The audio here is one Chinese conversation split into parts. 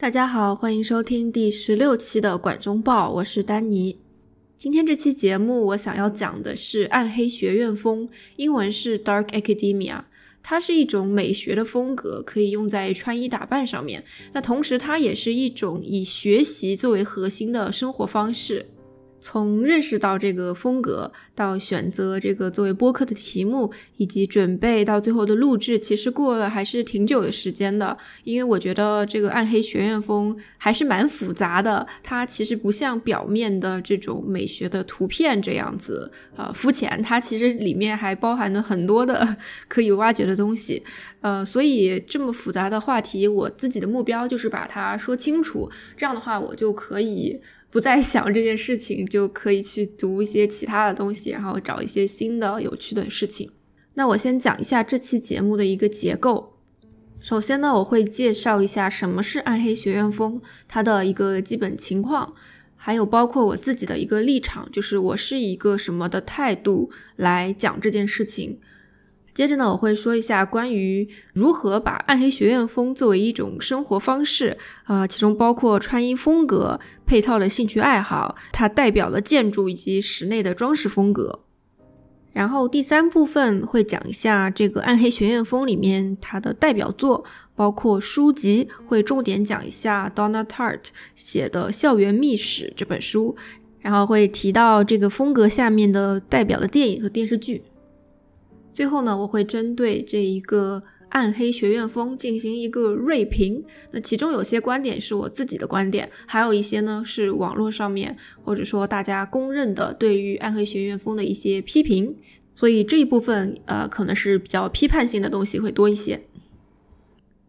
大家好，欢迎收听第十六期的《管中报》，我是丹尼。今天这期节目，我想要讲的是暗黑学院风，英文是 Dark Academia。它是一种美学的风格，可以用在穿衣打扮上面。那同时，它也是一种以学习作为核心的生活方式。从认识到这个风格，到选择这个作为播客的题目，以及准备到最后的录制，其实过了还是挺久的时间的。因为我觉得这个暗黑学院风还是蛮复杂的，它其实不像表面的这种美学的图片这样子，呃，肤浅。它其实里面还包含了很多的 可以挖掘的东西。呃，所以这么复杂的话题，我自己的目标就是把它说清楚。这样的话，我就可以。不再想这件事情，就可以去读一些其他的东西，然后找一些新的有趣的事情。那我先讲一下这期节目的一个结构。首先呢，我会介绍一下什么是暗黑学院风，它的一个基本情况，还有包括我自己的一个立场，就是我是一个什么的态度来讲这件事情。接着呢，我会说一下关于如何把暗黑学院风作为一种生活方式，啊，其中包括穿衣风格、配套的兴趣爱好，它代表了建筑以及室内的装饰风格。然后第三部分会讲一下这个暗黑学院风里面它的代表作，包括书籍，会重点讲一下 Donna Tartt 写的《校园秘史》这本书，然后会提到这个风格下面的代表的电影和电视剧。最后呢，我会针对这一个暗黑学院风进行一个锐评。那其中有些观点是我自己的观点，还有一些呢是网络上面或者说大家公认的对于暗黑学院风的一些批评。所以这一部分呃可能是比较批判性的东西会多一些。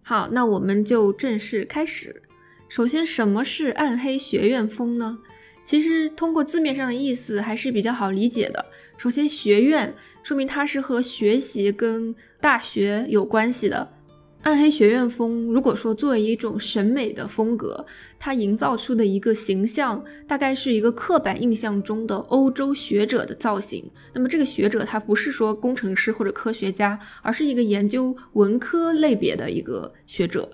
好，那我们就正式开始。首先，什么是暗黑学院风呢？其实通过字面上的意思还是比较好理解的。首先，学院说明它是和学习跟大学有关系的。暗黑学院风，如果说作为一种审美的风格，它营造出的一个形象，大概是一个刻板印象中的欧洲学者的造型。那么这个学者他不是说工程师或者科学家，而是一个研究文科类别的一个学者。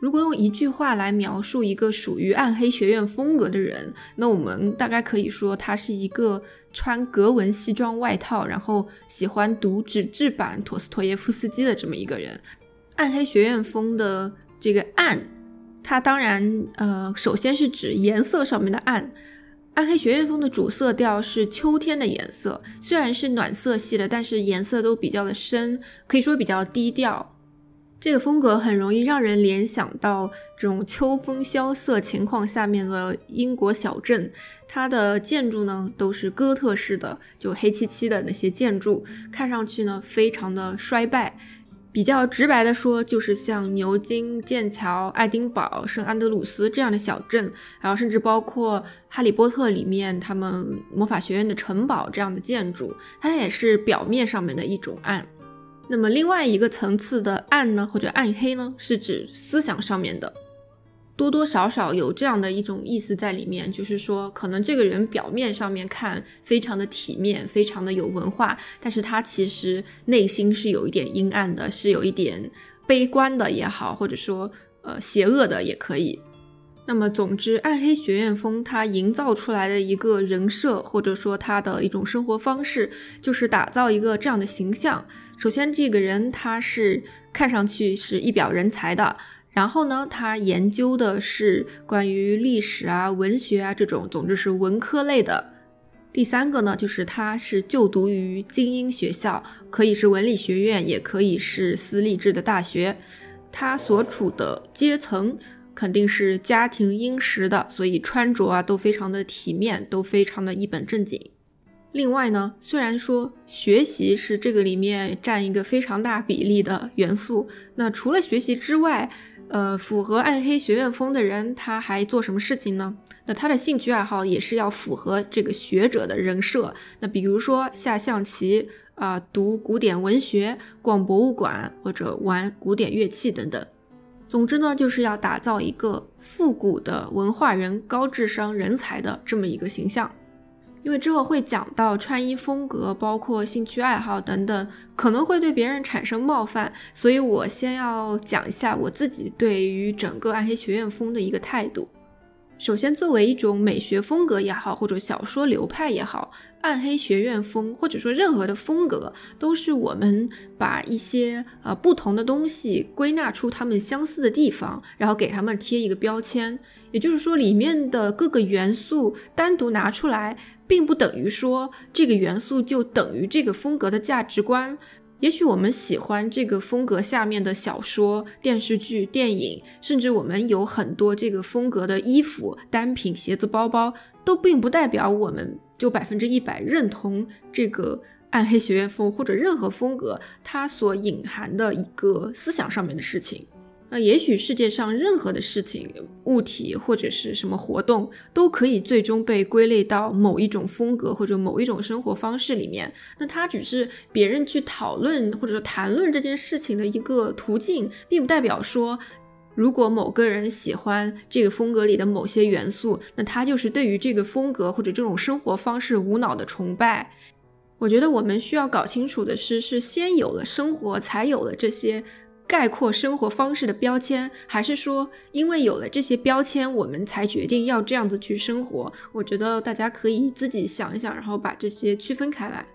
如果用一句话来描述一个属于暗黑学院风格的人，那我们大概可以说他是一个穿格纹西装外套，然后喜欢读纸质版陀思妥耶夫斯基的这么一个人。暗黑学院风的这个暗，它当然呃，首先是指颜色上面的暗。暗黑学院风的主色调是秋天的颜色，虽然是暖色系的，但是颜色都比较的深，可以说比较低调。这个风格很容易让人联想到这种秋风萧瑟情况下面的英国小镇，它的建筑呢都是哥特式的，就黑漆漆的那些建筑，看上去呢非常的衰败。比较直白的说，就是像牛津、剑桥、爱丁堡、圣安德鲁斯这样的小镇，然后甚至包括《哈利波特》里面他们魔法学院的城堡这样的建筑，它也是表面上面的一种暗。那么另外一个层次的暗呢，或者暗黑呢，是指思想上面的，多多少少有这样的一种意思在里面，就是说，可能这个人表面上面看非常的体面，非常的有文化，但是他其实内心是有一点阴暗的，是有一点悲观的也好，或者说呃邪恶的也可以。那么，总之，暗黑学院风它营造出来的一个人设，或者说他的一种生活方式，就是打造一个这样的形象。首先，这个人他是看上去是一表人才的，然后呢，他研究的是关于历史啊、文学啊这种，总之是文科类的。第三个呢，就是他是就读于精英学校，可以是文理学院，也可以是私立制的大学。他所处的阶层。肯定是家庭殷实的，所以穿着啊都非常的体面，都非常的一本正经。另外呢，虽然说学习是这个里面占一个非常大比例的元素，那除了学习之外，呃，符合暗黑学院风的人他还做什么事情呢？那他的兴趣爱好也是要符合这个学者的人设。那比如说下象棋啊，读古典文学，逛博物馆或者玩古典乐器等等。总之呢，就是要打造一个复古的文化人、高智商人才的这么一个形象。因为之后会讲到穿衣风格，包括兴趣爱好等等，可能会对别人产生冒犯，所以我先要讲一下我自己对于整个暗黑学院风的一个态度。首先，作为一种美学风格也好，或者小说流派也好，暗黑学院风或者说任何的风格，都是我们把一些呃不同的东西归纳出它们相似的地方，然后给它们贴一个标签。也就是说，里面的各个元素单独拿出来，并不等于说这个元素就等于这个风格的价值观。也许我们喜欢这个风格下面的小说、电视剧、电影，甚至我们有很多这个风格的衣服、单品、鞋子、包包，都并不代表我们就百分之一百认同这个暗黑学院风或者任何风格它所隐含的一个思想上面的事情。那也许世界上任何的事情、物体或者是什么活动，都可以最终被归类到某一种风格或者某一种生活方式里面。那它只是别人去讨论或者说谈论这件事情的一个途径，并不代表说，如果某个人喜欢这个风格里的某些元素，那他就是对于这个风格或者这种生活方式无脑的崇拜。我觉得我们需要搞清楚的是，是先有了生活，才有了这些。概括生活方式的标签，还是说因为有了这些标签，我们才决定要这样子去生活？我觉得大家可以自己想一想，然后把这些区分开来。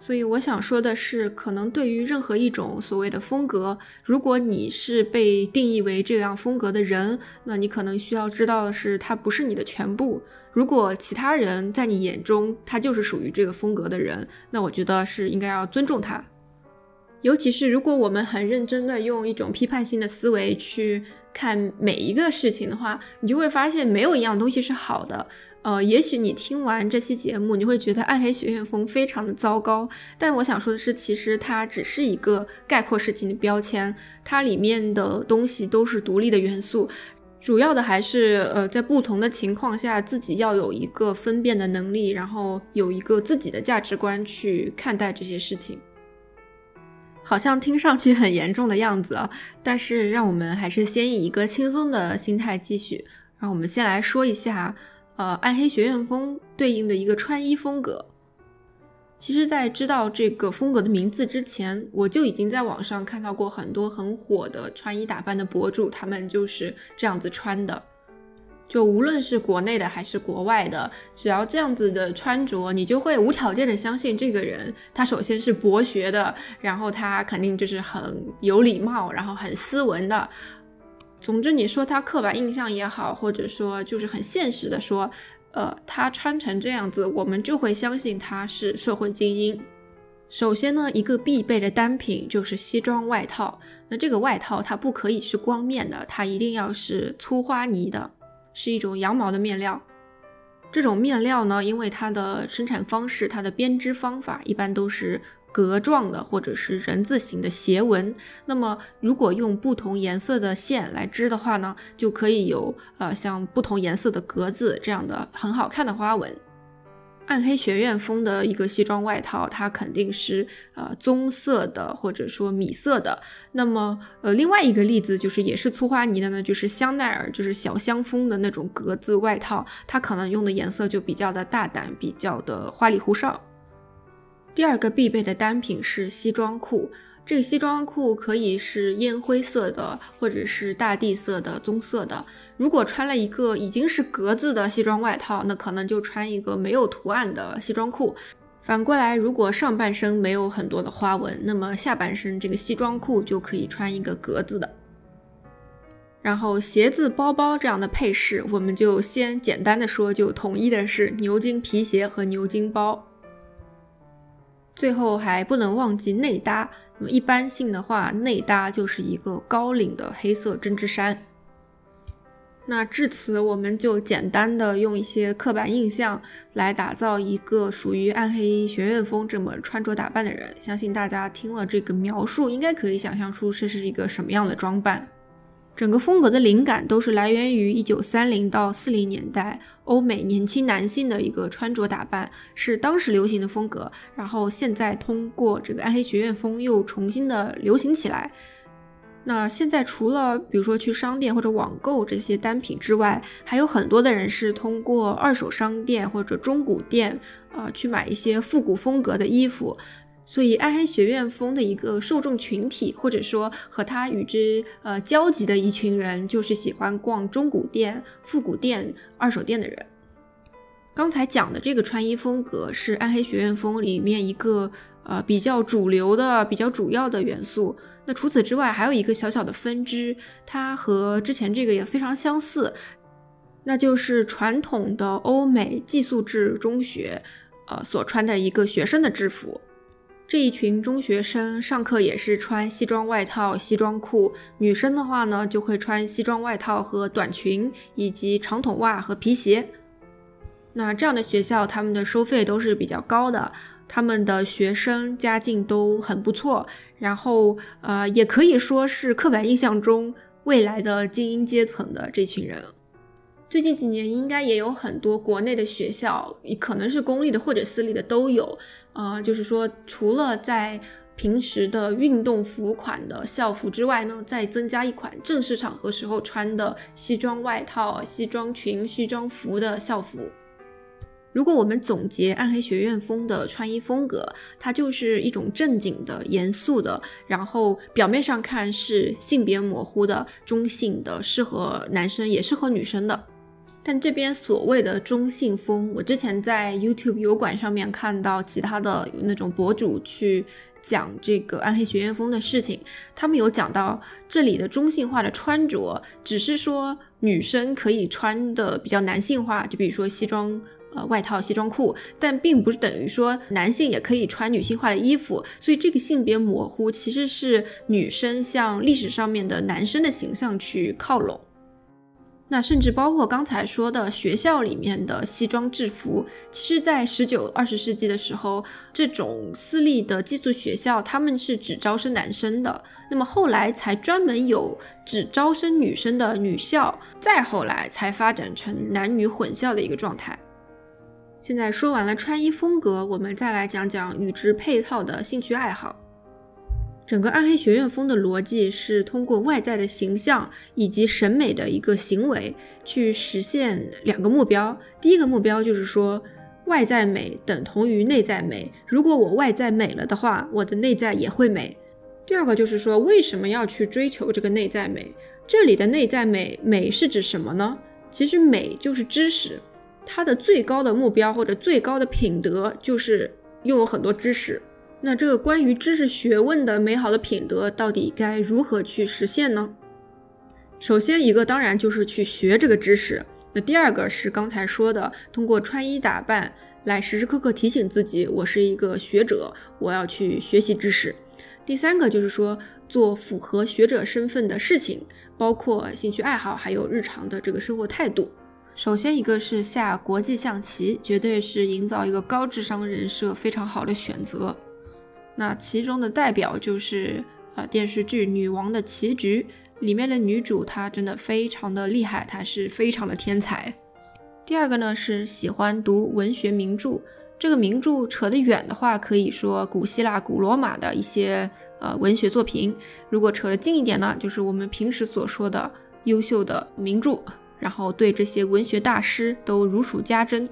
所以我想说的是，可能对于任何一种所谓的风格，如果你是被定义为这样风格的人，那你可能需要知道的是，它不是你的全部。如果其他人在你眼中他就是属于这个风格的人，那我觉得是应该要尊重他。尤其是如果我们很认真的用一种批判性的思维去看每一个事情的话，你就会发现没有一样东西是好的。呃，也许你听完这期节目，你会觉得暗黑学院风非常的糟糕。但我想说的是，其实它只是一个概括事情的标签，它里面的东西都是独立的元素。主要的还是呃，在不同的情况下，自己要有一个分辨的能力，然后有一个自己的价值观去看待这些事情。好像听上去很严重的样子啊，但是让我们还是先以一个轻松的心态继续。让我们先来说一下，呃，暗黑学院风对应的一个穿衣风格。其实，在知道这个风格的名字之前，我就已经在网上看到过很多很火的穿衣打扮的博主，他们就是这样子穿的。就无论是国内的还是国外的，只要这样子的穿着，你就会无条件的相信这个人，他首先是博学的，然后他肯定就是很有礼貌，然后很斯文的。总之，你说他刻板印象也好，或者说就是很现实的说，呃，他穿成这样子，我们就会相信他是社会精英。首先呢，一个必备的单品就是西装外套。那这个外套它不可以是光面的，它一定要是粗花呢的。是一种羊毛的面料，这种面料呢，因为它的生产方式、它的编织方法一般都是格状的或者是人字形的斜纹。那么，如果用不同颜色的线来织的话呢，就可以有呃像不同颜色的格子这样的很好看的花纹。暗黑学院风的一个西装外套，它肯定是呃棕色的或者说米色的。那么呃另外一个例子就是也是粗花呢的呢，就是香奈儿就是小香风的那种格子外套，它可能用的颜色就比较的大胆，比较的花里胡哨。第二个必备的单品是西装裤。这个西装裤可以是烟灰色的，或者是大地色的、棕色的。如果穿了一个已经是格子的西装外套，那可能就穿一个没有图案的西装裤。反过来，如果上半身没有很多的花纹，那么下半身这个西装裤就可以穿一个格子的。然后鞋子、包包这样的配饰，我们就先简单的说，就统一的是牛津皮鞋和牛津包。最后还不能忘记内搭。那么一般性的话，内搭就是一个高领的黑色针织衫。那至此，我们就简单的用一些刻板印象来打造一个属于暗黑学院风这么穿着打扮的人。相信大家听了这个描述，应该可以想象出这是一个什么样的装扮。整个风格的灵感都是来源于一九三零到四零年代欧美年轻男性的一个穿着打扮，是当时流行的风格。然后现在通过这个暗黑学院风又重新的流行起来。那现在除了比如说去商店或者网购这些单品之外，还有很多的人是通过二手商店或者中古店啊去买一些复古风格的衣服。所以暗黑学院风的一个受众群体，或者说和他与之呃交集的一群人，就是喜欢逛中古店、复古店、二手店的人。刚才讲的这个穿衣风格是暗黑学院风里面一个呃比较主流的、比较主要的元素。那除此之外，还有一个小小的分支，它和之前这个也非常相似，那就是传统的欧美寄宿制中学，呃所穿的一个学生的制服。这一群中学生上课也是穿西装外套、西装裤，女生的话呢就会穿西装外套和短裙，以及长筒袜和皮鞋。那这样的学校，他们的收费都是比较高的。他们的学生家境都很不错，然后呃，也可以说是刻板印象中未来的精英阶层的这群人。最近几年应该也有很多国内的学校，可能是公立的或者私立的都有，呃，就是说除了在平时的运动服款的校服之外呢，再增加一款正式场合时候穿的西装外套、西装裙、西装服的校服。如果我们总结暗黑学院风的穿衣风格，它就是一种正经的、严肃的，然后表面上看是性别模糊的、中性的，适合男生也适合女生的。但这边所谓的中性风，我之前在 YouTube 油管上面看到其他的那种博主去讲这个暗黑学院风的事情，他们有讲到这里的中性化的穿着，只是说女生可以穿的比较男性化，就比如说西装。呃，外套、西装裤，但并不是等于说男性也可以穿女性化的衣服，所以这个性别模糊其实是女生向历史上面的男生的形象去靠拢。那甚至包括刚才说的学校里面的西装制服，其实，在十九、二十世纪的时候，这种私立的寄宿学校他们是只招生男生的，那么后来才专门有只招生女生的女校，再后来才发展成男女混校的一个状态。现在说完了穿衣风格，我们再来讲讲与之配套的兴趣爱好。整个暗黑学院风的逻辑是通过外在的形象以及审美的一个行为去实现两个目标。第一个目标就是说，外在美等同于内在美。如果我外在美了的话，我的内在也会美。第二个就是说，为什么要去追求这个内在美？这里的内在美，美是指什么呢？其实美就是知识。它的最高的目标或者最高的品德就是拥有很多知识。那这个关于知识学问的美好的品德到底该如何去实现呢？首先一个当然就是去学这个知识。那第二个是刚才说的，通过穿衣打扮来时时刻刻提醒自己，我是一个学者，我要去学习知识。第三个就是说做符合学者身份的事情，包括兴趣爱好，还有日常的这个生活态度。首先，一个是下国际象棋，绝对是营造一个高智商人设非常好的选择。那其中的代表就是呃电视剧《女王的棋局》里面的女主，她真的非常的厉害，她是非常的天才。第二个呢是喜欢读文学名著，这个名著扯得远的话，可以说古希腊、古罗马的一些呃文学作品；如果扯得近一点呢，就是我们平时所说的优秀的名著。然后对这些文学大师都如数家珍，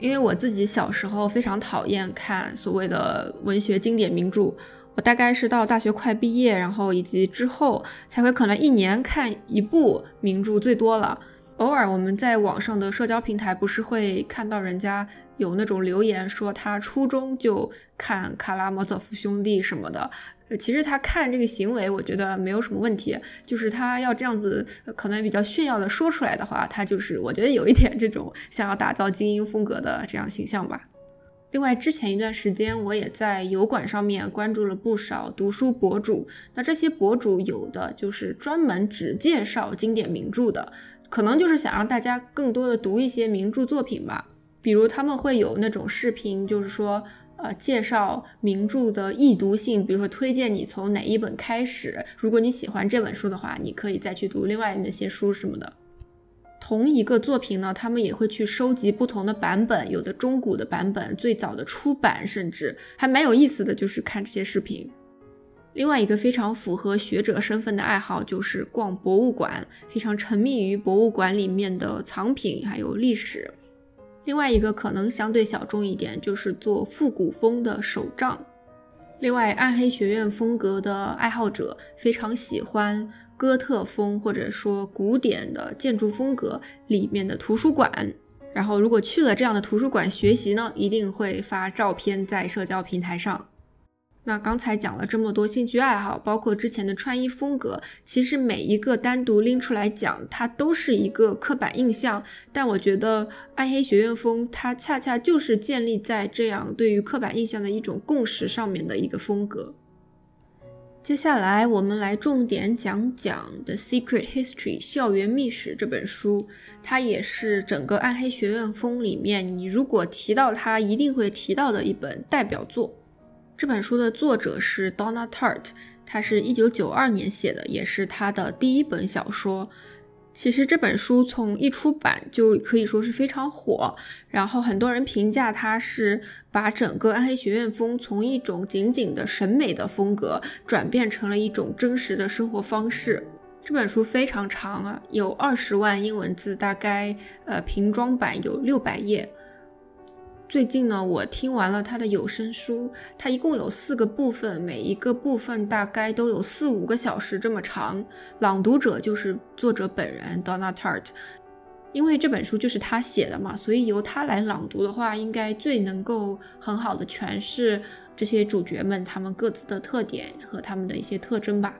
因为我自己小时候非常讨厌看所谓的文学经典名著，我大概是到大学快毕业，然后以及之后才会可能一年看一部名著最多了。偶尔我们在网上的社交平台不是会看到人家有那种留言说他初中就看卡拉莫佐夫兄弟什么的。其实他看这个行为，我觉得没有什么问题。就是他要这样子，可能比较炫耀的说出来的话，他就是我觉得有一点这种 想要打造精英风格的这样形象吧。另外，之前一段时间我也在油管上面关注了不少读书博主，那这些博主有的就是专门只介绍经典名著的，可能就是想让大家更多的读一些名著作品吧。比如他们会有那种视频，就是说。呃，介绍名著的易读性，比如说推荐你从哪一本开始。如果你喜欢这本书的话，你可以再去读另外那些书什么的。同一个作品呢，他们也会去收集不同的版本，有的中古的版本，最早的出版，甚至还蛮有意思的就是看这些视频。另外一个非常符合学者身份的爱好就是逛博物馆，非常沉迷于博物馆里面的藏品还有历史。另外一个可能相对小众一点，就是做复古风的手账。另外，暗黑学院风格的爱好者非常喜欢哥特风或者说古典的建筑风格里面的图书馆。然后，如果去了这样的图书馆学习呢，一定会发照片在社交平台上。那刚才讲了这么多兴趣爱好，包括之前的穿衣风格，其实每一个单独拎出来讲，它都是一个刻板印象。但我觉得暗黑学院风，它恰恰就是建立在这样对于刻板印象的一种共识上面的一个风格。接下来我们来重点讲讲《The Secret History》校园秘史这本书，它也是整个暗黑学院风里面，你如果提到它，一定会提到的一本代表作。这本书的作者是 Donna Tartt，他是一九九二年写的，也是他的第一本小说。其实这本书从一出版就可以说是非常火，然后很多人评价它是把整个暗黑学院风从一种仅仅的审美的风格转变成了一种真实的生活方式。这本书非常长啊，有二十万英文字，大概呃平装版有六百页。最近呢，我听完了他的有声书，它一共有四个部分，每一个部分大概都有四五个小时这么长。朗读者就是作者本人 Donna Tart，因为这本书就是他写的嘛，所以由他来朗读的话，应该最能够很好的诠释这些主角们他们各自的特点和他们的一些特征吧。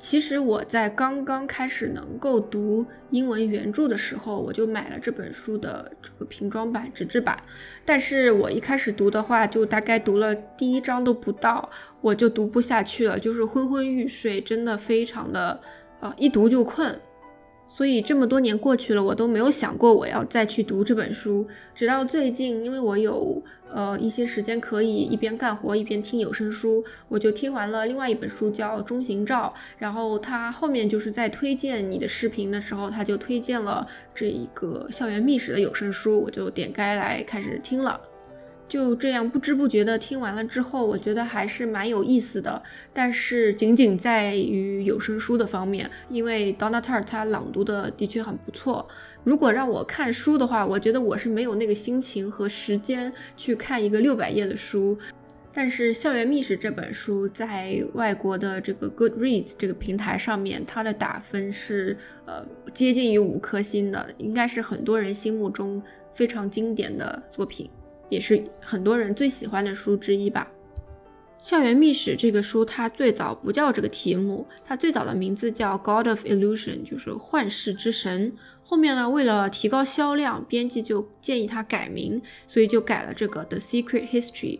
其实我在刚刚开始能够读英文原著的时候，我就买了这本书的这个平装版、纸质版。但是我一开始读的话，就大概读了第一章都不到，我就读不下去了，就是昏昏欲睡，真的非常的，啊，一读就困。所以这么多年过去了，我都没有想过我要再去读这本书。直到最近，因为我有呃一些时间可以一边干活一边听有声书，我就听完了另外一本书叫《中行照》，然后他后面就是在推荐你的视频的时候，他就推荐了这一个校园秘史的有声书，我就点开来开始听了。就这样不知不觉的听完了之后，我觉得还是蛮有意思的。但是仅仅在于有声书的方面，因为 Donna Tartt 他朗读的的确很不错。如果让我看书的话，我觉得我是没有那个心情和时间去看一个六百页的书。但是《校园秘史》这本书在外国的这个 Goodreads 这个平台上面，它的打分是呃接近于五颗星的，应该是很多人心目中非常经典的作品。也是很多人最喜欢的书之一吧。《校园秘史》这个书，它最早不叫这个题目，它最早的名字叫《God of Illusion》，就是幻世之神。后面呢，为了提高销量，编辑就建议它改名，所以就改了这个《The Secret History》。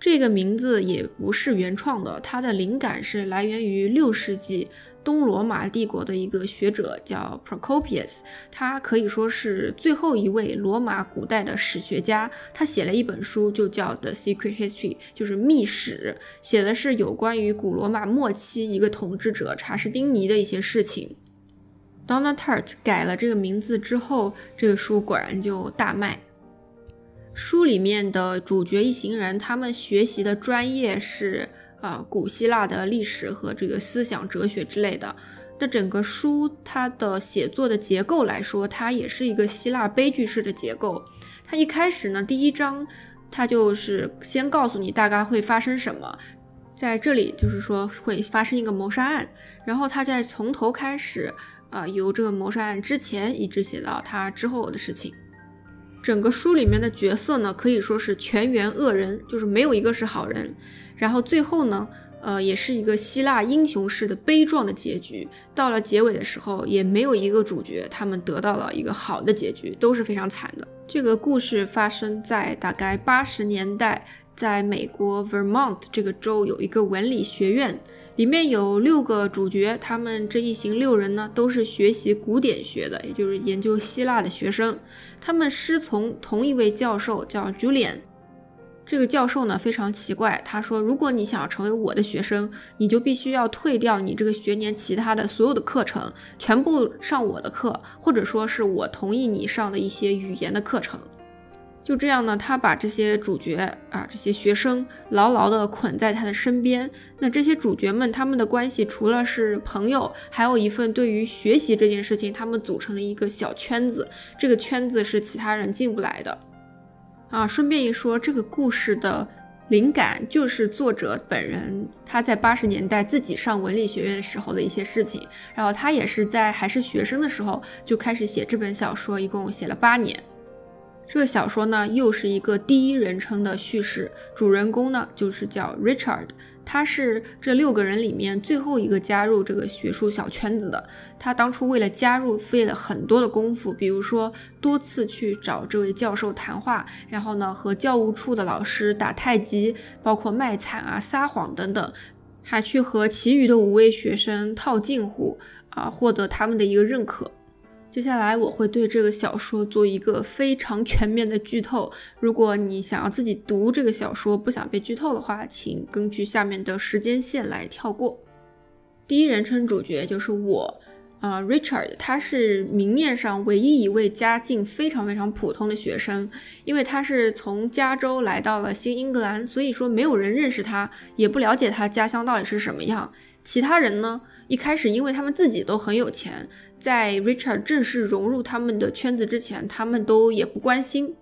这个名字也不是原创的，它的灵感是来源于六世纪。东罗马帝国的一个学者叫 Procopius，他可以说是最后一位罗马古代的史学家。他写了一本书，就叫《The Secret History》，就是秘史，写的是有关于古罗马末期一个统治者查士丁尼的一些事情。Donna Tartt 改了这个名字之后，这个书果然就大卖。书里面的主角一行人，他们学习的专业是。啊，古希腊的历史和这个思想哲学之类的。那整个书它的写作的结构来说，它也是一个希腊悲剧式的结构。它一开始呢，第一章它就是先告诉你大概会发生什么，在这里就是说会发生一个谋杀案，然后他再从头开始，啊，由这个谋杀案之前一直写到他之后的事情。整个书里面的角色呢，可以说是全员恶人，就是没有一个是好人。然后最后呢，呃，也是一个希腊英雄式的悲壮的结局。到了结尾的时候，也没有一个主角他们得到了一个好的结局，都是非常惨的。这个故事发生在大概八十年代，在美国 Vermont 这个州有一个文理学院，里面有六个主角，他们这一行六人呢，都是学习古典学的，也就是研究希腊的学生。他们师从同一位教授，叫 Julian。这个教授呢非常奇怪，他说：“如果你想要成为我的学生，你就必须要退掉你这个学年其他的所有的课程，全部上我的课，或者说是我同意你上的一些语言的课程。”就这样呢，他把这些主角啊，这些学生牢牢地捆在他的身边。那这些主角们，他们的关系除了是朋友，还有一份对于学习这件事情，他们组成了一个小圈子。这个圈子是其他人进不来的。啊，顺便一说，这个故事的灵感就是作者本人他在八十年代自己上文理学院的时候的一些事情。然后他也是在还是学生的时候就开始写这本小说，一共写了八年。这个小说呢，又是一个第一人称的叙事，主人公呢就是叫 Richard，他是这六个人里面最后一个加入这个学术小圈子的。他当初为了加入费了很多的功夫，比如说多次去找这位教授谈话，然后呢和教务处的老师打太极，包括卖惨啊、撒谎等等，还去和其余的五位学生套近乎啊，获得他们的一个认可。接下来我会对这个小说做一个非常全面的剧透。如果你想要自己读这个小说，不想被剧透的话，请根据下面的时间线来跳过。第一人称主角就是我，啊，Richard，他是明面上唯一一位家境非常非常普通的学生，因为他是从加州来到了新英格兰，所以说没有人认识他，也不了解他家乡到底是什么样。其他人呢？一开始，因为他们自己都很有钱，在 Richard 正式融入他们的圈子之前，他们都也不关心。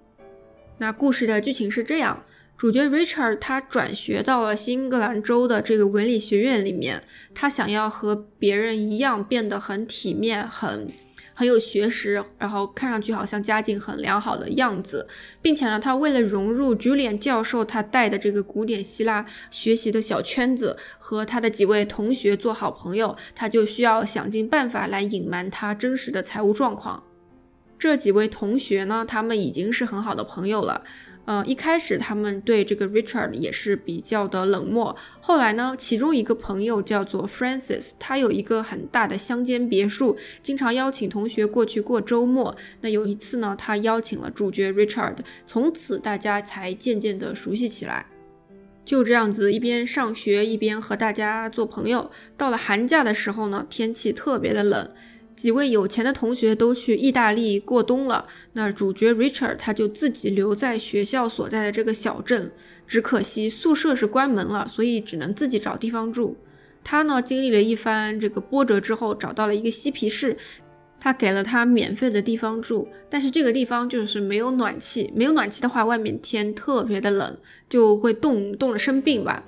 那故事的剧情是这样：主角 Richard 他转学到了新英格兰州的这个文理学院里面，他想要和别人一样变得很体面，很。很有学识，然后看上去好像家境很良好的样子，并且呢，他为了融入 Julian 教授他带的这个古典希腊学习的小圈子，和他的几位同学做好朋友，他就需要想尽办法来隐瞒他真实的财务状况。这几位同学呢，他们已经是很好的朋友了。嗯，一开始他们对这个 Richard 也是比较的冷漠。后来呢，其中一个朋友叫做 Francis，他有一个很大的乡间别墅，经常邀请同学过去过周末。那有一次呢，他邀请了主角 Richard，从此大家才渐渐的熟悉起来。就这样子，一边上学一边和大家做朋友。到了寒假的时候呢，天气特别的冷。几位有钱的同学都去意大利过冬了，那主角 Richard 他就自己留在学校所在的这个小镇，只可惜宿舍是关门了，所以只能自己找地方住。他呢经历了一番这个波折之后，找到了一个嬉皮士，他给了他免费的地方住，但是这个地方就是没有暖气，没有暖气的话，外面天特别的冷，就会冻冻了生病吧。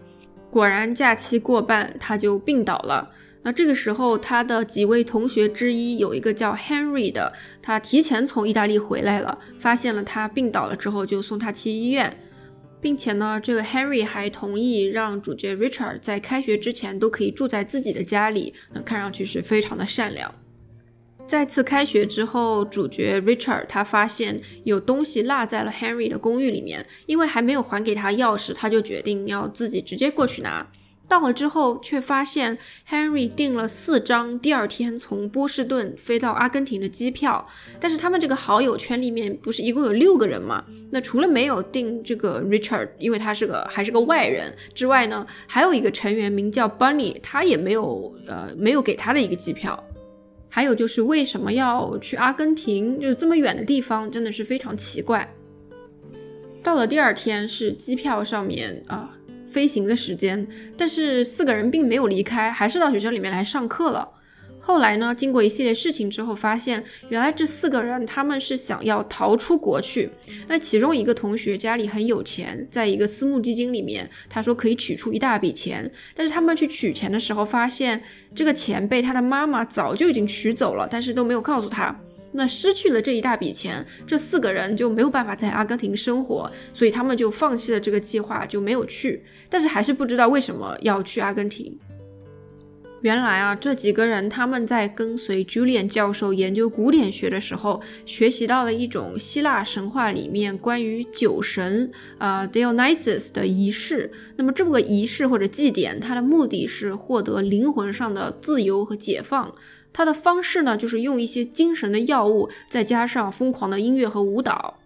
果然假期过半，他就病倒了。那这个时候，他的几位同学之一有一个叫 Henry 的，他提前从意大利回来了，发现了他病倒了之后，就送他去医院，并且呢，这个 Henry 还同意让主角 Richard 在开学之前都可以住在自己的家里，那看上去是非常的善良。再次开学之后，主角 Richard 他发现有东西落在了 Henry 的公寓里面，因为还没有还给他钥匙，他就决定要自己直接过去拿。到了之后，却发现 Henry 订了四张第二天从波士顿飞到阿根廷的机票，但是他们这个好友圈里面不是一共有六个人吗？那除了没有订这个 Richard，因为他是个还是个外人之外呢，还有一个成员名叫 Bunny，他也没有呃没有给他的一个机票。还有就是为什么要去阿根廷，就是这么远的地方，真的是非常奇怪。到了第二天，是机票上面啊。飞行的时间，但是四个人并没有离开，还是到学校里面来上课了。后来呢，经过一系列事情之后，发现原来这四个人他们是想要逃出国去。那其中一个同学家里很有钱，在一个私募基金里面，他说可以取出一大笔钱，但是他们去取钱的时候，发现这个钱被他的妈妈早就已经取走了，但是都没有告诉他。那失去了这一大笔钱，这四个人就没有办法在阿根廷生活，所以他们就放弃了这个计划，就没有去。但是还是不知道为什么要去阿根廷。原来啊，这几个人他们在跟随 Julian 教授研究古典学的时候，学习到了一种希腊神话里面关于酒神啊 Dionysus 的仪式。那么这么个仪式或者祭典，它的目的是获得灵魂上的自由和解放。它的方式呢，就是用一些精神的药物，再加上疯狂的音乐和舞蹈。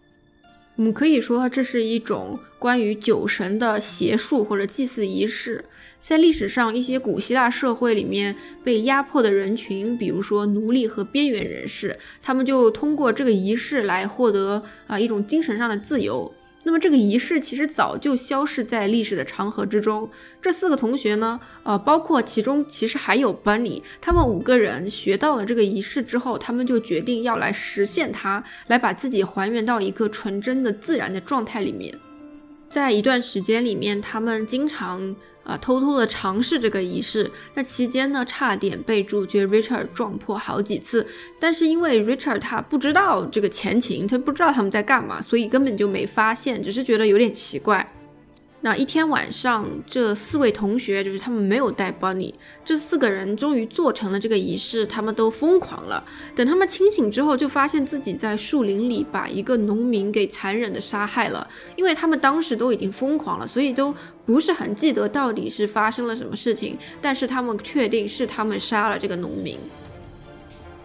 我们可以说这是一种关于酒神的邪术或者祭祀仪式。在历史上，一些古希腊社会里面被压迫的人群，比如说奴隶和边缘人士，他们就通过这个仪式来获得啊一种精神上的自由。那么这个仪式其实早就消失在历史的长河之中。这四个同学呢，呃，包括其中其实还有 Bunny，他们五个人学到了这个仪式之后，他们就决定要来实现它，来把自己还原到一个纯真的自然的状态里面。在一段时间里面，他们经常。啊，偷偷的尝试这个仪式，那期间呢，差点被主角 Richard 撞破好几次。但是因为 Richard 他不知道这个前情，他不知道他们在干嘛，所以根本就没发现，只是觉得有点奇怪。那一天晚上，这四位同学就是他们没有带 Bunny，这四个人终于做成了这个仪式，他们都疯狂了。等他们清醒之后，就发现自己在树林里把一个农民给残忍的杀害了。因为他们当时都已经疯狂了，所以都不是很记得到底是发生了什么事情。但是他们确定是他们杀了这个农民。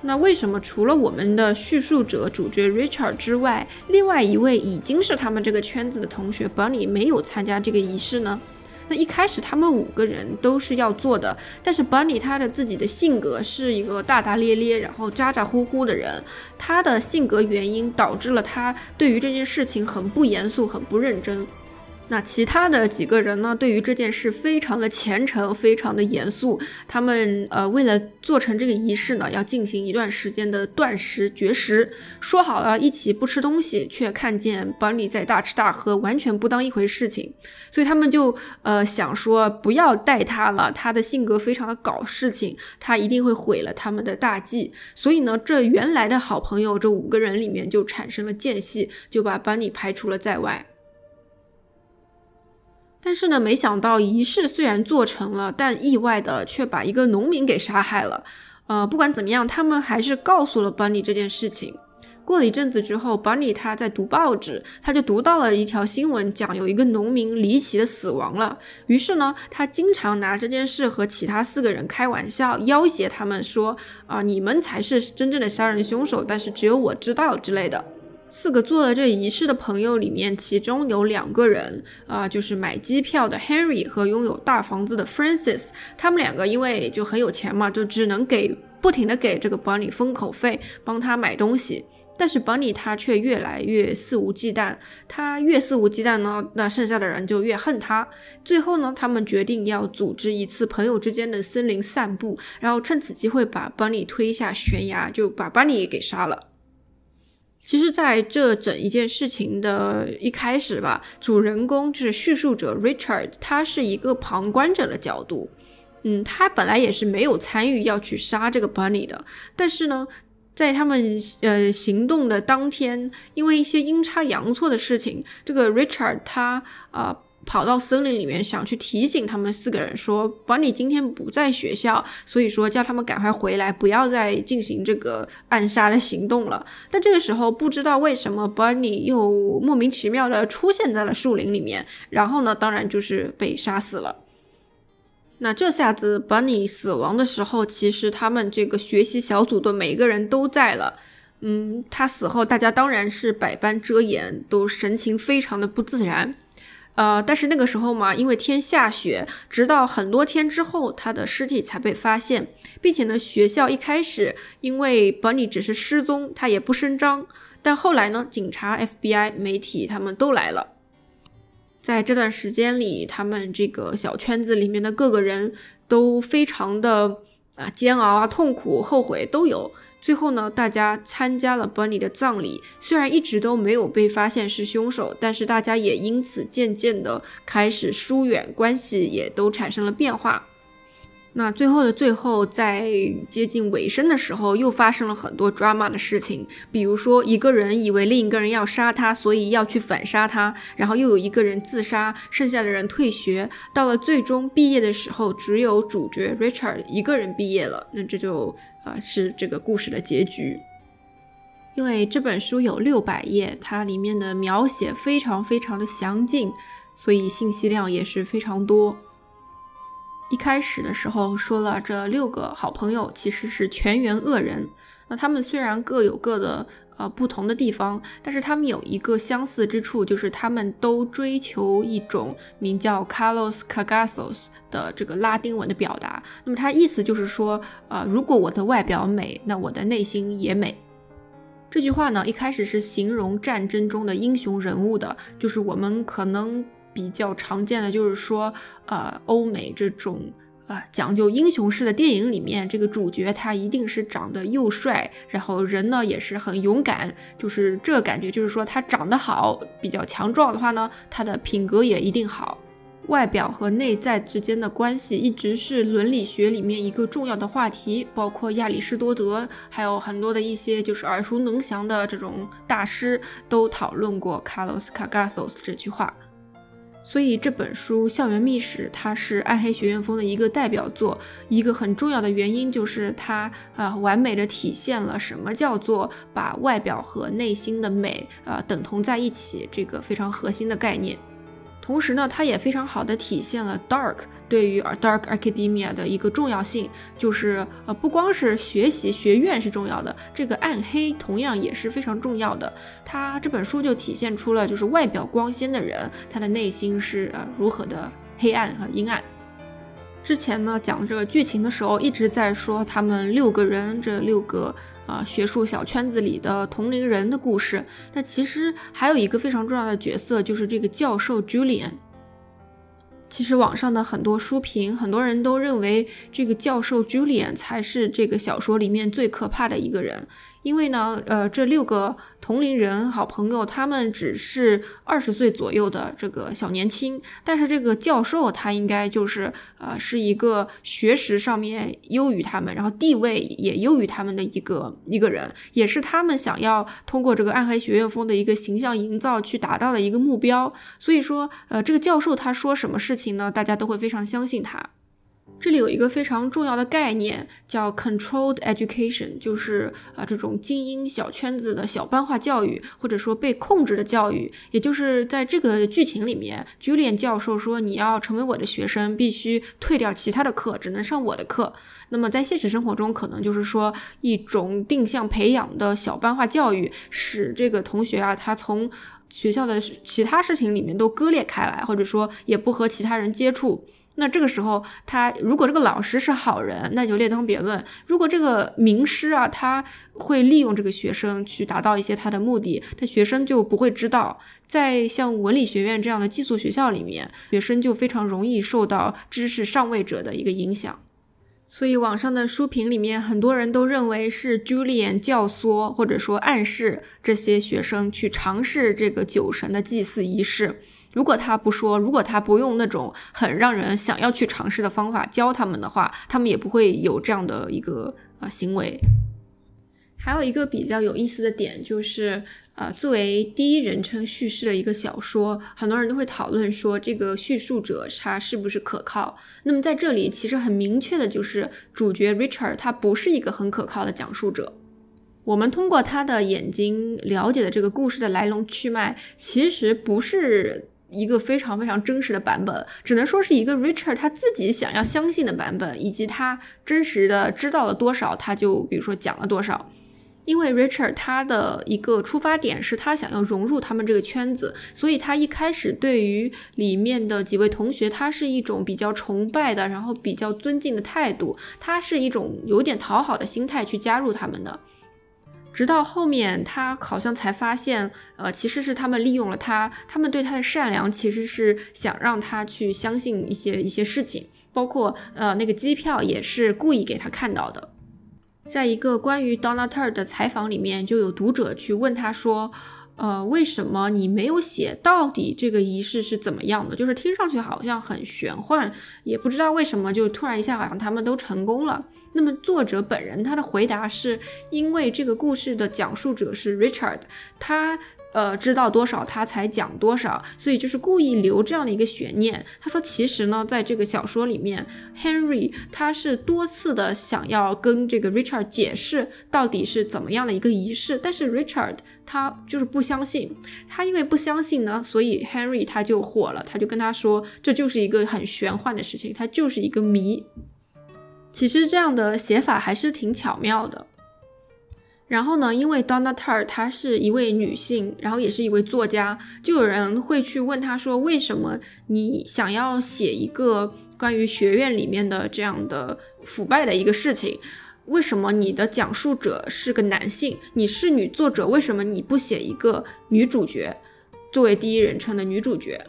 那为什么除了我们的叙述者主角 Richard 之外，另外一位已经是他们这个圈子的同学 Bunny 没有参加这个仪式呢？那一开始他们五个人都是要做的，但是 Bunny 他的自己的性格是一个大大咧咧，然后咋咋呼呼的人，他的性格原因导致了他对于这件事情很不严肃，很不认真。那其他的几个人呢？对于这件事非常的虔诚，非常的严肃。他们呃，为了做成这个仪式呢，要进行一段时间的断食绝食。说好了一起不吃东西，却看见 Bunny 在大吃大喝，完全不当一回事情。所以他们就呃想说，不要带他了。他的性格非常的搞事情，他一定会毁了他们的大计。所以呢，这原来的好朋友这五个人里面就产生了间隙，就把 Bunny 排除了在外。但是呢，没想到仪式虽然做成了，但意外的却把一个农民给杀害了。呃，不管怎么样，他们还是告诉了 Bunny 这件事情。过了一阵子之后，Bunny 他在读报纸，他就读到了一条新闻，讲有一个农民离奇的死亡了。于是呢，他经常拿这件事和其他四个人开玩笑，要挟他们说：“啊，你们才是真正的杀人凶手，但是只有我知道之类的。”四个做了这仪式的朋友里面，其中有两个人啊，就是买机票的 Henry 和拥有大房子的 Francis。他们两个因为就很有钱嘛，就只能给不停的给这个 Bunny 封口费，帮他买东西。但是 Bunny 他却越来越肆无忌惮，他越肆无忌惮呢，那剩下的人就越恨他。最后呢，他们决定要组织一次朋友之间的森林散步，然后趁此机会把 Bunny 推下悬崖，就把 Bunny 给杀了。其实，在这整一件事情的一开始吧，主人公就是叙述者 Richard，他是一个旁观者的角度。嗯，他本来也是没有参与要去杀这个 Bunny 的，但是呢，在他们呃行动的当天，因为一些阴差阳错的事情，这个 Richard 他啊。跑到森林里面，想去提醒他们四个人说，Bunny 今天不在学校，所以说叫他们赶快回来，不要再进行这个暗杀的行动了。但这个时候，不知道为什么 Bunny 又莫名其妙的出现在了树林里面，然后呢，当然就是被杀死了。那这下子 Bunny 死亡的时候，其实他们这个学习小组的每一个人都在了。嗯，他死后，大家当然是百般遮掩，都神情非常的不自然。呃，但是那个时候嘛，因为天下雪，直到很多天之后，他的尸体才被发现，并且呢，学校一开始因为 Bunny 只是失踪，他也不声张，但后来呢，警察、FBI、媒体他们都来了，在这段时间里，他们这个小圈子里面的各个人都非常的啊煎熬啊、痛苦、后悔都有。最后呢，大家参加了 Bunny 的葬礼，虽然一直都没有被发现是凶手，但是大家也因此渐渐的开始疏远，关系也都产生了变化。那最后的最后，在接近尾声的时候，又发生了很多 drama 的事情。比如说，一个人以为另一个人要杀他，所以要去反杀他，然后又有一个人自杀，剩下的人退学。到了最终毕业的时候，只有主角 Richard 一个人毕业了。那这就啊是这个故事的结局。因为这本书有六百页，它里面的描写非常非常的详尽，所以信息量也是非常多。一开始的时候说了，这六个好朋友其实是全员恶人。那他们虽然各有各的呃不同的地方，但是他们有一个相似之处，就是他们都追求一种名叫 Carlos Cagathos 的这个拉丁文的表达。那么它意思就是说，呃，如果我的外表美，那我的内心也美。这句话呢，一开始是形容战争中的英雄人物的，就是我们可能。比较常见的就是说，呃，欧美这种啊讲究英雄式的电影里面，这个主角他一定是长得又帅，然后人呢也是很勇敢，就是这感觉就是说他长得好，比较强壮的话呢，他的品格也一定好。外表和内在之间的关系一直是伦理学里面一个重要的话题，包括亚里士多德，还有很多的一些就是耳熟能详的这种大师都讨论过 Carlos Cagathos 这句话。所以这本书《校园秘史》它是暗黑学院风的一个代表作，一个很重要的原因就是它啊完美的体现了什么叫做把外表和内心的美啊等同在一起这个非常核心的概念。同时呢，它也非常好的体现了 Dark 对于 Dark Academia 的一个重要性，就是呃，不光是学习学院是重要的，这个暗黑同样也是非常重要的。它这本书就体现出了，就是外表光鲜的人，他的内心是呃如何的黑暗和阴暗。之前呢讲这个剧情的时候，一直在说他们六个人这六个。啊，学术小圈子里的同龄人的故事。但其实还有一个非常重要的角色，就是这个教授 Julian。其实网上的很多书评，很多人都认为这个教授 Julian 才是这个小说里面最可怕的一个人。因为呢，呃，这六个同龄人、好朋友，他们只是二十岁左右的这个小年轻，但是这个教授他应该就是呃，是一个学识上面优于他们，然后地位也优于他们的一个一个人，也是他们想要通过这个暗黑学院风的一个形象营造去达到的一个目标。所以说，呃，这个教授他说什么事情呢，大家都会非常相信他。这里有一个非常重要的概念，叫 controlled education，就是啊这种精英小圈子的小班化教育，或者说被控制的教育。也就是在这个剧情里面，Julian 教授说，你要成为我的学生，必须退掉其他的课，只能上我的课。那么在现实生活中，可能就是说一种定向培养的小班化教育，使这个同学啊，他从学校的其他事情里面都割裂开来，或者说也不和其他人接触。那这个时候，他如果这个老师是好人，那就另当别论。如果这个名师啊，他会利用这个学生去达到一些他的目的，他学生就不会知道。在像文理学院这样的寄宿学校里面，学生就非常容易受到知识上位者的一个影响。所以网上的书评里面，很多人都认为是 Julian 教唆或者说暗示这些学生去尝试这个酒神的祭祀仪式。如果他不说，如果他不用那种很让人想要去尝试的方法教他们的话，他们也不会有这样的一个呃行为。还有一个比较有意思的点就是，呃，作为第一人称叙事的一个小说，很多人都会讨论说这个叙述者他是不是可靠。那么在这里其实很明确的就是，主角 Richard 他不是一个很可靠的讲述者。我们通过他的眼睛了解的这个故事的来龙去脉，其实不是。一个非常非常真实的版本，只能说是一个 Richard 他自己想要相信的版本，以及他真实的知道了多少，他就比如说讲了多少。因为 Richard 他的一个出发点是他想要融入他们这个圈子，所以他一开始对于里面的几位同学，他是一种比较崇拜的，然后比较尊敬的态度，他是一种有点讨好的心态去加入他们的。直到后面，他好像才发现，呃，其实是他们利用了他，他们对他的善良，其实是想让他去相信一些一些事情，包括呃那个机票也是故意给他看到的。在一个关于 Donna Tur 的采访里面，就有读者去问他说。呃，为什么你没有写到底这个仪式是怎么样的？就是听上去好像很玄幻，也不知道为什么就突然一下好像他们都成功了。那么作者本人他的回答是因为这个故事的讲述者是 Richard，他呃知道多少他才讲多少，所以就是故意留这样的一个悬念。他说，其实呢，在这个小说里面，Henry 他是多次的想要跟这个 Richard 解释到底是怎么样的一个仪式，但是 Richard 他就是不相信。他因为不相信呢，所以 Henry 他就火了，他就跟他说，这就是一个很玄幻的事情，它就是一个谜。其实这样的写法还是挺巧妙的。然后呢，因为 Donna t u r 她是一位女性，然后也是一位作家，就有人会去问她说：“为什么你想要写一个关于学院里面的这样的腐败的一个事情？为什么你的讲述者是个男性？你是女作者，为什么你不写一个女主角作为第一人称的女主角？”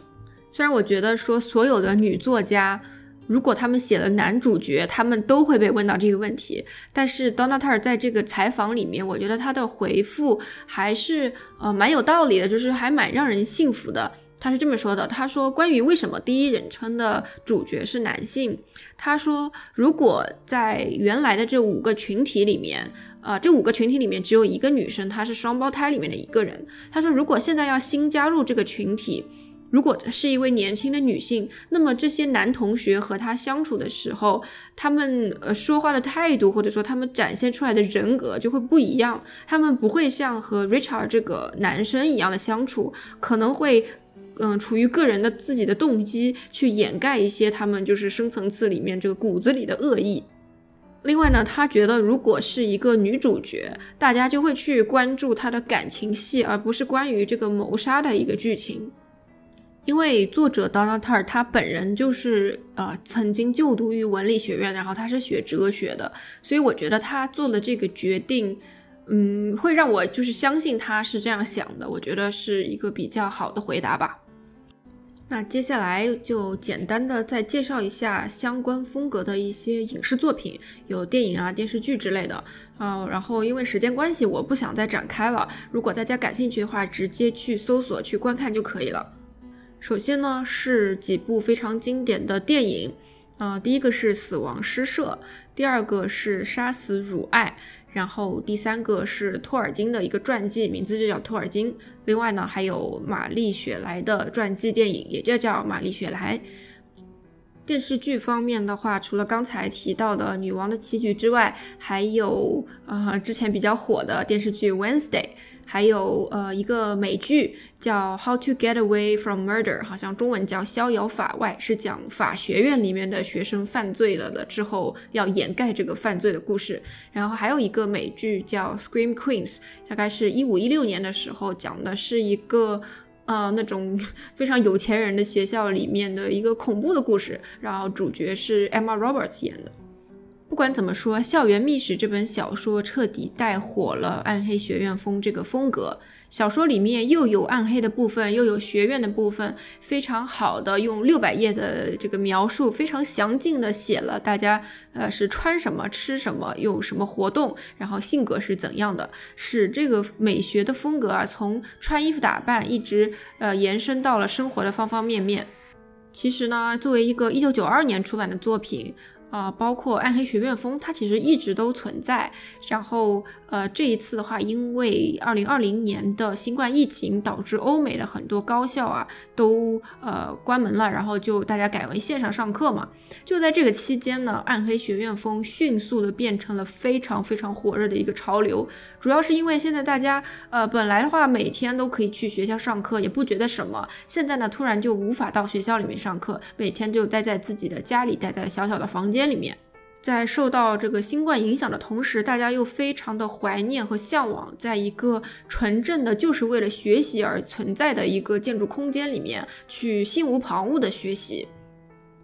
虽然我觉得说所有的女作家。如果他们写了男主角，他们都会被问到这个问题。但是 Donna t a r 在这个采访里面，我觉得他的回复还是呃蛮有道理的，就是还蛮让人信服的。他是这么说的：他说，关于为什么第一人称的主角是男性，他说，如果在原来的这五个群体里面，啊，这五个群体里面只有一个女生，她是双胞胎里面的一个人。他说，如果现在要新加入这个群体。如果是一位年轻的女性，那么这些男同学和她相处的时候，他们呃说话的态度，或者说他们展现出来的人格就会不一样。他们不会像和 Richard 这个男生一样的相处，可能会嗯处于个人的自己的动机去掩盖一些他们就是深层次里面这个骨子里的恶意。另外呢，他觉得如果是一个女主角，大家就会去关注她的感情戏，而不是关于这个谋杀的一个剧情。因为作者 Donna Tartt 他本人就是呃曾经就读于文理学院，然后他是学哲学的，所以我觉得他做的这个决定，嗯，会让我就是相信他是这样想的。我觉得是一个比较好的回答吧。那接下来就简单的再介绍一下相关风格的一些影视作品，有电影啊、电视剧之类的啊。然后因为时间关系，我不想再展开了。如果大家感兴趣的话，直接去搜索去观看就可以了。首先呢，是几部非常经典的电影，呃，第一个是《死亡诗社》，第二个是《杀死汝爱》，然后第三个是托尔金的一个传记，名字就叫托尔金。另外呢，还有玛丽雪莱的传记电影，也就叫玛丽雪莱。电视剧方面的话，除了刚才提到的《女王的棋局》之外，还有呃之前比较火的电视剧《Wednesday》。还有呃一个美剧叫《How to Get Away from Murder》，好像中文叫《逍遥法外》，是讲法学院里面的学生犯罪了的之后要掩盖这个犯罪的故事。然后还有一个美剧叫《Scream Queens》，大概是一五一六年的时候讲的是一个呃那种非常有钱人的学校里面的一个恐怖的故事，然后主角是 Emma Roberts 演的。不管怎么说，《校园秘史》这本小说彻底带火了暗黑学院风这个风格。小说里面又有暗黑的部分，又有学院的部分，非常好的用六百页的这个描述，非常详尽的写了大家呃是穿什么、吃什么、有什么活动，然后性格是怎样的，使这个美学的风格啊，从穿衣服打扮一直呃延伸到了生活的方方面面。其实呢，作为一个一九九二年出版的作品。啊，包括暗黑学院风，它其实一直都存在。然后，呃，这一次的话，因为二零二零年的新冠疫情，导致欧美的很多高校啊都呃关门了，然后就大家改为线上上课嘛。就在这个期间呢，暗黑学院风迅速的变成了非常非常火热的一个潮流。主要是因为现在大家呃本来的话每天都可以去学校上课，也不觉得什么。现在呢，突然就无法到学校里面上课，每天就待在自己的家里，待在小小的房间。间里面，在受到这个新冠影响的同时，大家又非常的怀念和向往，在一个纯正的就是为了学习而存在的一个建筑空间里面去心无旁骛的学习。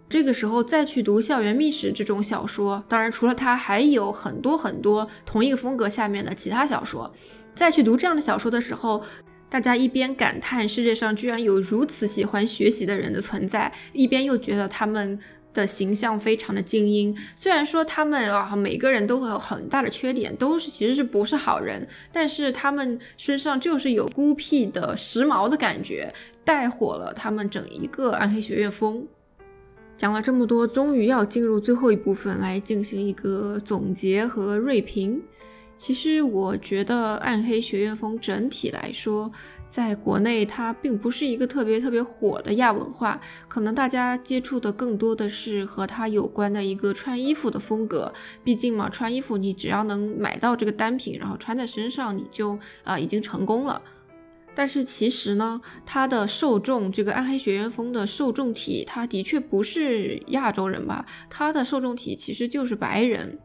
这个时候再去读《校园秘史》这种小说，当然除了它，还有很多很多同一个风格下面的其他小说。再去读这样的小说的时候，大家一边感叹世界上居然有如此喜欢学习的人的存在，一边又觉得他们。的形象非常的精英，虽然说他们啊每个人都会有很大的缺点，都是其实是不是好人，但是他们身上就是有孤僻的时髦的感觉，带火了他们整一个暗黑学院风。讲了这么多，终于要进入最后一部分来进行一个总结和锐评。其实我觉得暗黑学院风整体来说，在国内它并不是一个特别特别火的亚文化，可能大家接触的更多的是和它有关的一个穿衣服的风格。毕竟嘛，穿衣服你只要能买到这个单品，然后穿在身上，你就啊已经成功了。但是其实呢，它的受众，这个暗黑学院风的受众体，它的确不是亚洲人吧？它的受众体其实就是白人。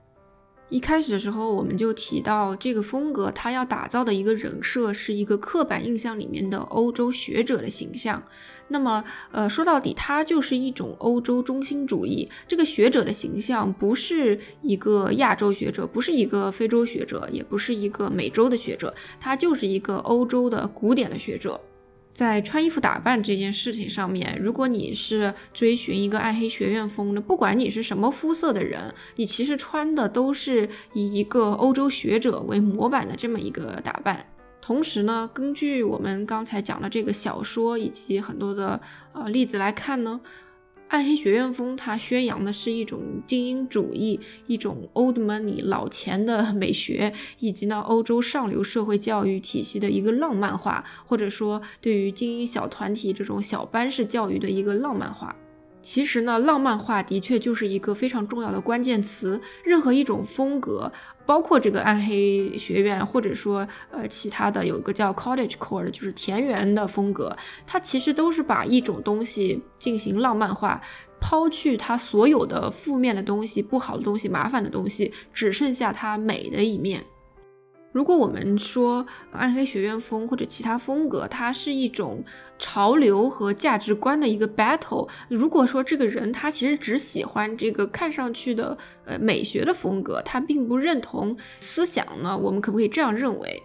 一开始的时候，我们就提到这个风格，他要打造的一个人设是一个刻板印象里面的欧洲学者的形象。那么，呃，说到底，它就是一种欧洲中心主义。这个学者的形象不是一个亚洲学者，不是一个非洲学者，也不是一个美洲的学者，他就是一个欧洲的古典的学者。在穿衣服打扮这件事情上面，如果你是追寻一个暗黑学院风的，不管你是什么肤色的人，你其实穿的都是以一个欧洲学者为模板的这么一个打扮。同时呢，根据我们刚才讲的这个小说以及很多的呃例子来看呢。暗黑学院风，它宣扬的是一种精英主义，一种 old money 老钱的美学，以及呢欧洲上流社会教育体系的一个浪漫化，或者说对于精英小团体这种小班式教育的一个浪漫化。其实呢，浪漫化的确就是一个非常重要的关键词。任何一种风格，包括这个暗黑学院，或者说呃其他的，有一个叫 cottage core 的，就是田园的风格，它其实都是把一种东西进行浪漫化，抛去它所有的负面的东西、不好的东西、麻烦的东西，只剩下它美的一面。如果我们说暗黑学院风或者其他风格，它是一种潮流和价值观的一个 battle。如果说这个人他其实只喜欢这个看上去的呃美学的风格，他并不认同思想呢，我们可不可以这样认为？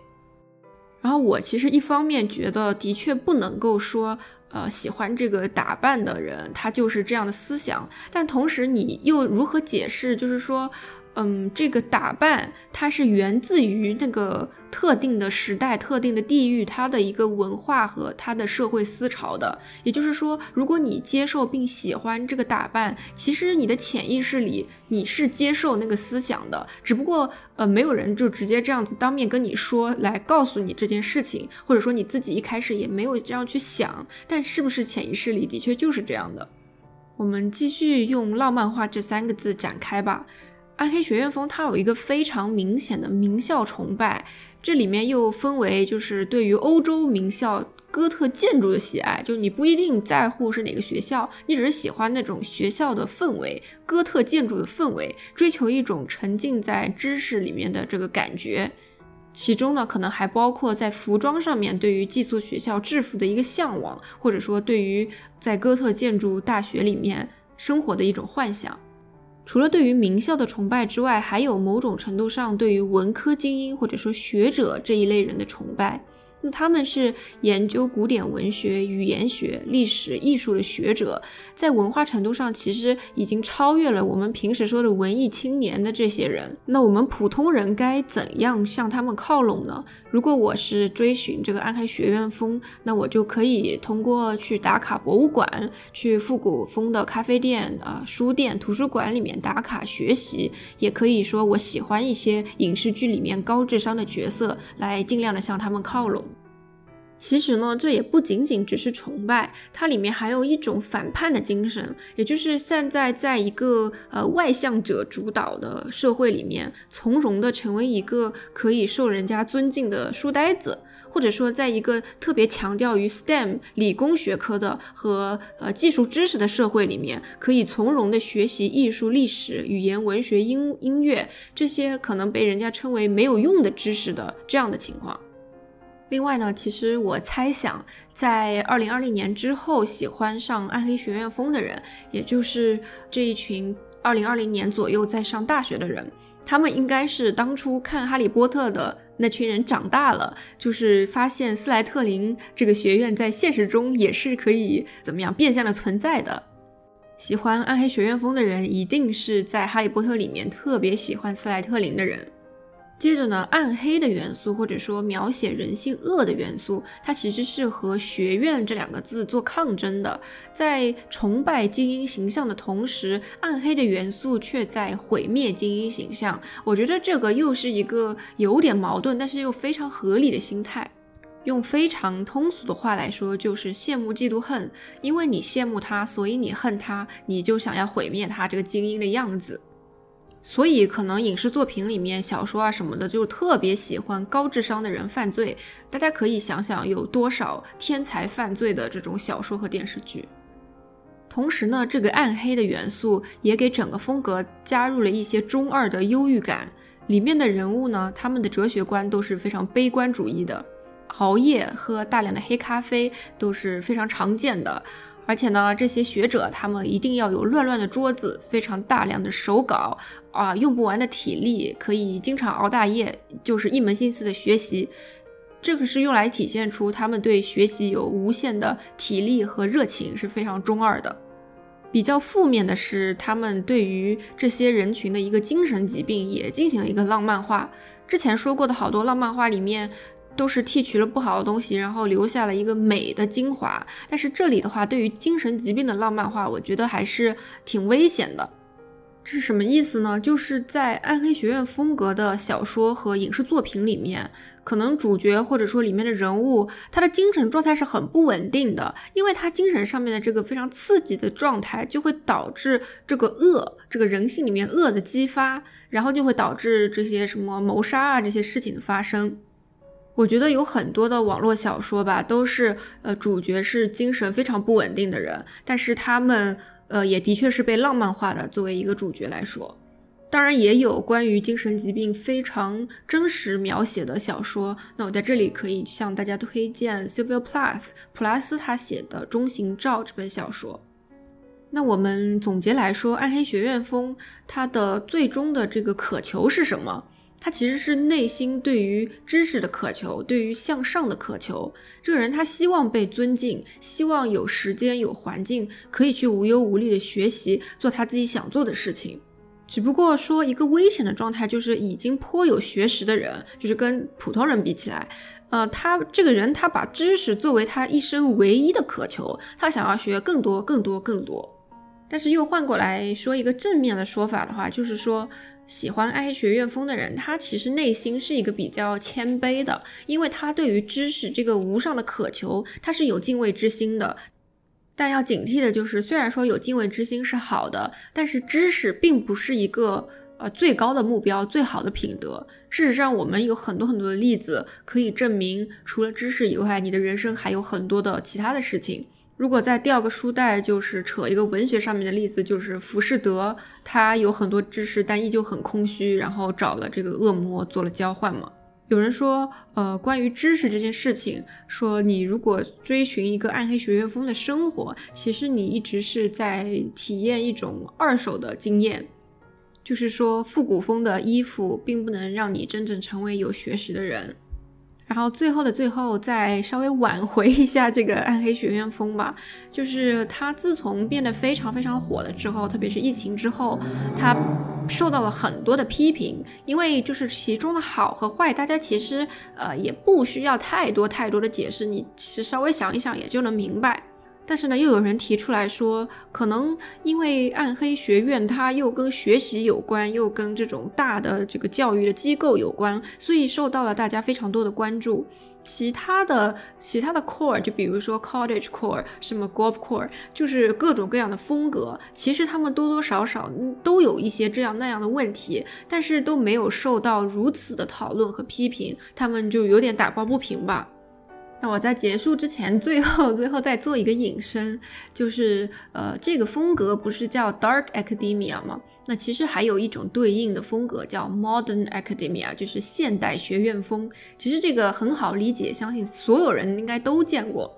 然后我其实一方面觉得的确不能够说，呃，喜欢这个打扮的人他就是这样的思想，但同时你又如何解释？就是说。嗯，这个打扮它是源自于那个特定的时代、特定的地域，它的一个文化和它的社会思潮的。也就是说，如果你接受并喜欢这个打扮，其实你的潜意识里你是接受那个思想的，只不过呃，没有人就直接这样子当面跟你说来告诉你这件事情，或者说你自己一开始也没有这样去想，但是不是潜意识里的确就是这样的？我们继续用浪漫化这三个字展开吧。暗黑学院风，它有一个非常明显的名校崇拜，这里面又分为就是对于欧洲名校哥特建筑的喜爱，就你不一定在乎是哪个学校，你只是喜欢那种学校的氛围，哥特建筑的氛围，追求一种沉浸在知识里面的这个感觉。其中呢，可能还包括在服装上面对于寄宿学校制服的一个向往，或者说对于在哥特建筑大学里面生活的一种幻想。除了对于名校的崇拜之外，还有某种程度上对于文科精英或者说学者这一类人的崇拜。那他们是研究古典文学、语言学、历史、艺术的学者，在文化程度上其实已经超越了我们平时说的文艺青年的这些人。那我们普通人该怎样向他们靠拢呢？如果我是追寻这个暗黑学院风，那我就可以通过去打卡博物馆、去复古风的咖啡店、啊书店、图书馆里面打卡学习，也可以说我喜欢一些影视剧里面高智商的角色，来尽量的向他们靠拢。其实呢，这也不仅仅只是崇拜，它里面还有一种反叛的精神，也就是现在在一个呃外向者主导的社会里面，从容的成为一个可以受人家尊敬的书呆子，或者说在一个特别强调于 STEM 理工学科的和呃技术知识的社会里面，可以从容的学习艺术、历史、语言、文学、音音乐这些可能被人家称为没有用的知识的这样的情况。另外呢，其实我猜想，在二零二零年之后喜欢上暗黑学院风的人，也就是这一群二零二零年左右在上大学的人，他们应该是当初看《哈利波特》的那群人长大了，就是发现斯莱特林这个学院在现实中也是可以怎么样变相的存在的。喜欢暗黑学院风的人，一定是在《哈利波特》里面特别喜欢斯莱特林的人。接着呢，暗黑的元素或者说描写人性恶的元素，它其实是和学院这两个字做抗争的。在崇拜精英形象的同时，暗黑的元素却在毁灭精英形象。我觉得这个又是一个有点矛盾，但是又非常合理的心态。用非常通俗的话来说，就是羡慕嫉妒恨。因为你羡慕他，所以你恨他，你就想要毁灭他这个精英的样子。所以，可能影视作品里面、小说啊什么的，就特别喜欢高智商的人犯罪。大家可以想想，有多少天才犯罪的这种小说和电视剧。同时呢，这个暗黑的元素也给整个风格加入了一些中二的忧郁感。里面的人物呢，他们的哲学观都是非常悲观主义的，熬夜、喝大量的黑咖啡都是非常常见的。而且呢，这些学者他们一定要有乱乱的桌子，非常大量的手稿啊，用不完的体力，可以经常熬大夜，就是一门心思的学习。这个是用来体现出他们对学习有无限的体力和热情，是非常中二的。比较负面的是，他们对于这些人群的一个精神疾病也进行了一个浪漫化。之前说过的好多浪漫化里面。都是剔除了不好的东西，然后留下了一个美的精华。但是这里的话，对于精神疾病的浪漫化，我觉得还是挺危险的。这是什么意思呢？就是在暗黑学院风格的小说和影视作品里面，可能主角或者说里面的人物，他的精神状态是很不稳定的，因为他精神上面的这个非常刺激的状态，就会导致这个恶，这个人性里面恶的激发，然后就会导致这些什么谋杀啊这些事情的发生。我觉得有很多的网络小说吧，都是呃主角是精神非常不稳定的人，但是他们呃也的确是被浪漫化的。作为一个主角来说，当然也有关于精神疾病非常真实描写的小说。那我在这里可以向大家推荐 Sylvia Plath 普拉斯他写的《中型照》这本小说。那我们总结来说，暗黑学院风它的最终的这个渴求是什么？他其实是内心对于知识的渴求，对于向上的渴求。这个人他希望被尊敬，希望有时间、有环境可以去无忧无虑的学习，做他自己想做的事情。只不过说一个危险的状态，就是已经颇有学识的人，就是跟普通人比起来，呃，他这个人他把知识作为他一生唯一的渴求，他想要学更多、更多、更多。但是又换过来说一个正面的说法的话，就是说。喜欢爱学院风的人，他其实内心是一个比较谦卑的，因为他对于知识这个无上的渴求，他是有敬畏之心的。但要警惕的就是，虽然说有敬畏之心是好的，但是知识并不是一个呃最高的目标、最好的品德。事实上，我们有很多很多的例子可以证明，除了知识以外，你的人生还有很多的其他的事情。如果再掉个书袋，就是扯一个文学上面的例子，就是浮士德，他有很多知识，但依旧很空虚，然后找了这个恶魔做了交换嘛。有人说，呃，关于知识这件事情，说你如果追寻一个暗黑学院风的生活，其实你一直是在体验一种二手的经验，就是说复古风的衣服并不能让你真正成为有学识的人。然后最后的最后，再稍微挽回一下这个暗黑学院风吧。就是它自从变得非常非常火了之后，特别是疫情之后，它受到了很多的批评。因为就是其中的好和坏，大家其实呃也不需要太多太多的解释，你其实稍微想一想也就能明白。但是呢，又有人提出来说，可能因为暗黑学院它又跟学习有关，又跟这种大的这个教育的机构有关，所以受到了大家非常多的关注。其他的其他的 core，就比如说 cottage core，什么 golf core，就是各种各样的风格，其实他们多多少少都有一些这样那样的问题，但是都没有受到如此的讨论和批评，他们就有点打抱不平吧。那我在结束之前，最后最后再做一个引申，就是呃，这个风格不是叫 Dark Academia 吗？那其实还有一种对应的风格叫 Modern Academia，就是现代学院风。其实这个很好理解，相信所有人应该都见过。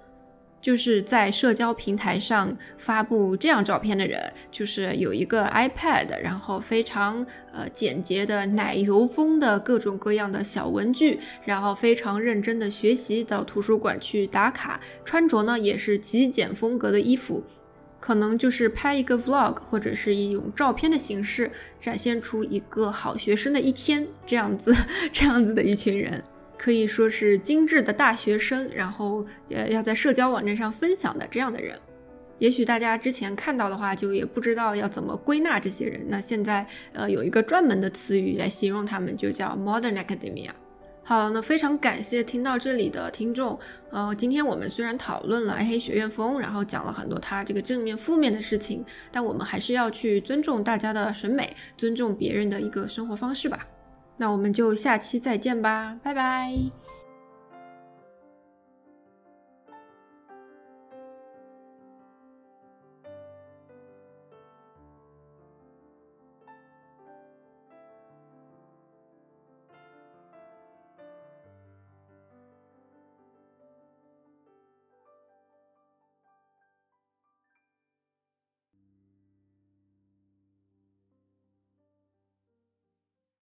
就是在社交平台上发布这样照片的人，就是有一个 iPad，然后非常呃简洁的奶油风的各种各样的小文具，然后非常认真的学习，到图书馆去打卡，穿着呢也是极简风格的衣服。可能就是拍一个 vlog，或者是以用照片的形式展现出一个好学生的一天，这样子 这样子的一群人，可以说是精致的大学生，然后呃要在社交网站上分享的这样的人。也许大家之前看到的话，就也不知道要怎么归纳这些人。那现在呃有一个专门的词语来形容他们，就叫 modern academia。好，那非常感谢听到这里的听众。呃，今天我们虽然讨论了暗黑学院风，然后讲了很多它这个正面、负面的事情，但我们还是要去尊重大家的审美，尊重别人的一个生活方式吧。那我们就下期再见吧，拜拜。